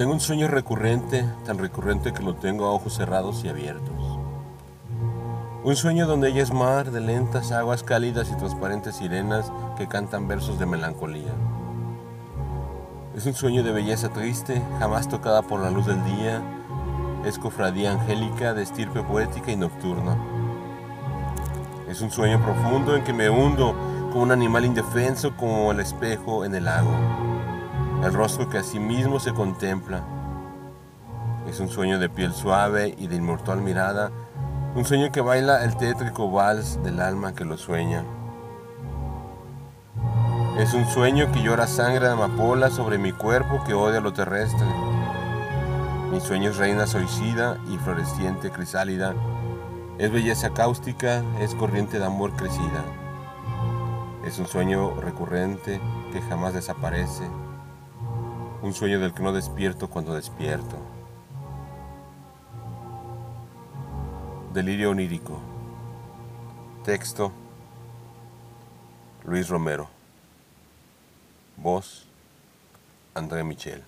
Tengo un sueño recurrente, tan recurrente que lo tengo a ojos cerrados y abiertos. Un sueño donde ella es mar de lentas aguas cálidas y transparentes sirenas que cantan versos de melancolía. Es un sueño de belleza triste, jamás tocada por la luz del día. Es cofradía angélica de estirpe poética y nocturna. Es un sueño profundo en que me hundo como un animal indefenso como el espejo en el lago. El rostro que a sí mismo se contempla. Es un sueño de piel suave y de inmortal mirada. Un sueño que baila el tétrico vals del alma que lo sueña. Es un sueño que llora sangre de amapola sobre mi cuerpo que odia lo terrestre. Mi sueño es reina suicida y floreciente crisálida. Es belleza cáustica, es corriente de amor crecida. Es un sueño recurrente que jamás desaparece. Un sueño del que no despierto cuando despierto. Delirio onírico. Texto. Luis Romero. Voz. André Michel.